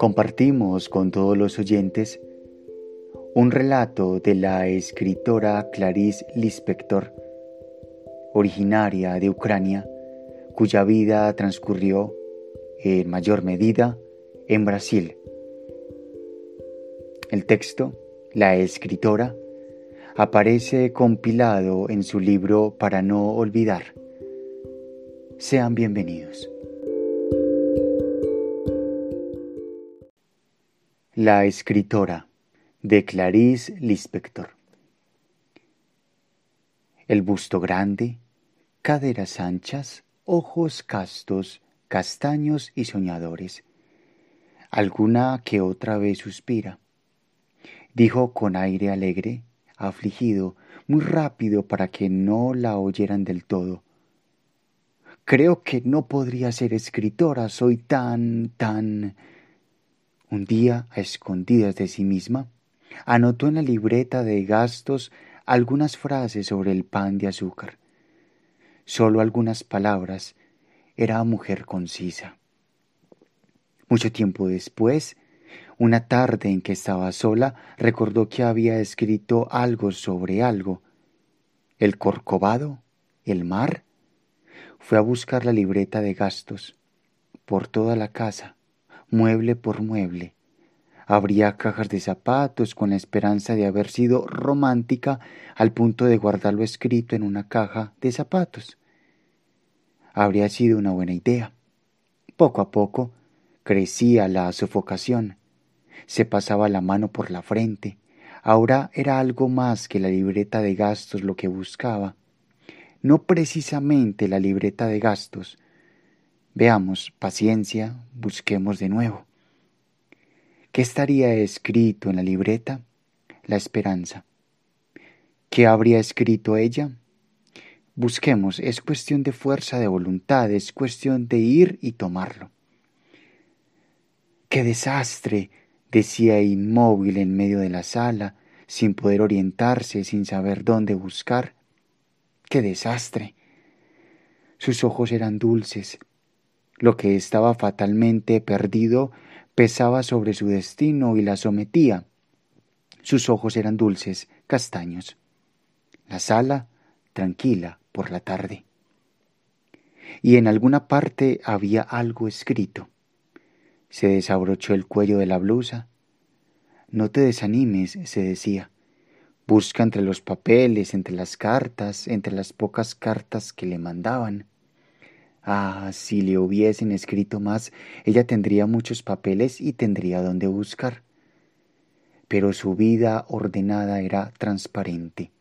compartimos con todos los oyentes un relato de la escritora Clarice Lispector, originaria de Ucrania, cuya vida transcurrió en mayor medida en Brasil. El texto, la escritora, aparece compilado en su libro Para no olvidar. Sean bienvenidos. La escritora de Clarice Lispector. El busto grande, caderas anchas, ojos castos, castaños y soñadores. Alguna que otra vez suspira. Dijo con aire alegre, afligido, muy rápido para que no la oyeran del todo. Creo que no podría ser escritora, soy tan, tan... Un día, a escondidas de sí misma, anotó en la libreta de gastos algunas frases sobre el pan de azúcar. Solo algunas palabras. Era mujer concisa. Mucho tiempo después, una tarde en que estaba sola, recordó que había escrito algo sobre algo. ¿El corcovado? ¿El mar? Fue a buscar la libreta de gastos. Por toda la casa, mueble por mueble, Abría cajas de zapatos con la esperanza de haber sido romántica al punto de guardarlo escrito en una caja de zapatos. Habría sido una buena idea. Poco a poco crecía la sofocación. Se pasaba la mano por la frente. Ahora era algo más que la libreta de gastos lo que buscaba. No precisamente la libreta de gastos. Veamos, paciencia, busquemos de nuevo. ¿Qué estaría escrito en la libreta? La esperanza. ¿Qué habría escrito ella? Busquemos, es cuestión de fuerza de voluntad, es cuestión de ir y tomarlo. ¡Qué desastre! decía inmóvil en medio de la sala, sin poder orientarse, sin saber dónde buscar. ¡Qué desastre! Sus ojos eran dulces. Lo que estaba fatalmente perdido pesaba sobre su destino y la sometía. Sus ojos eran dulces, castaños. La sala, tranquila por la tarde. Y en alguna parte había algo escrito. Se desabrochó el cuello de la blusa. No te desanimes, se decía. Busca entre los papeles, entre las cartas, entre las pocas cartas que le mandaban. Ah, si le hubiesen escrito más, ella tendría muchos papeles y tendría donde buscar. Pero su vida ordenada era transparente,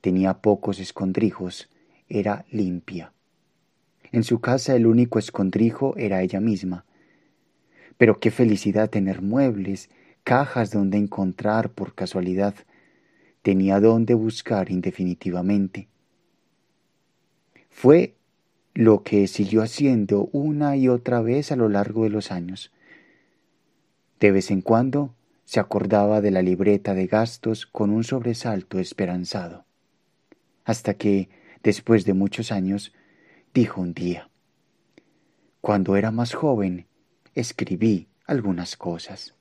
tenía pocos escondrijos, era limpia. En su casa el único escondrijo era ella misma. Pero qué felicidad tener muebles, cajas donde encontrar por casualidad. Tenía donde buscar indefinitivamente. Fue lo que siguió haciendo una y otra vez a lo largo de los años. De vez en cuando se acordaba de la libreta de gastos con un sobresalto esperanzado, hasta que, después de muchos años, dijo un día, Cuando era más joven, escribí algunas cosas.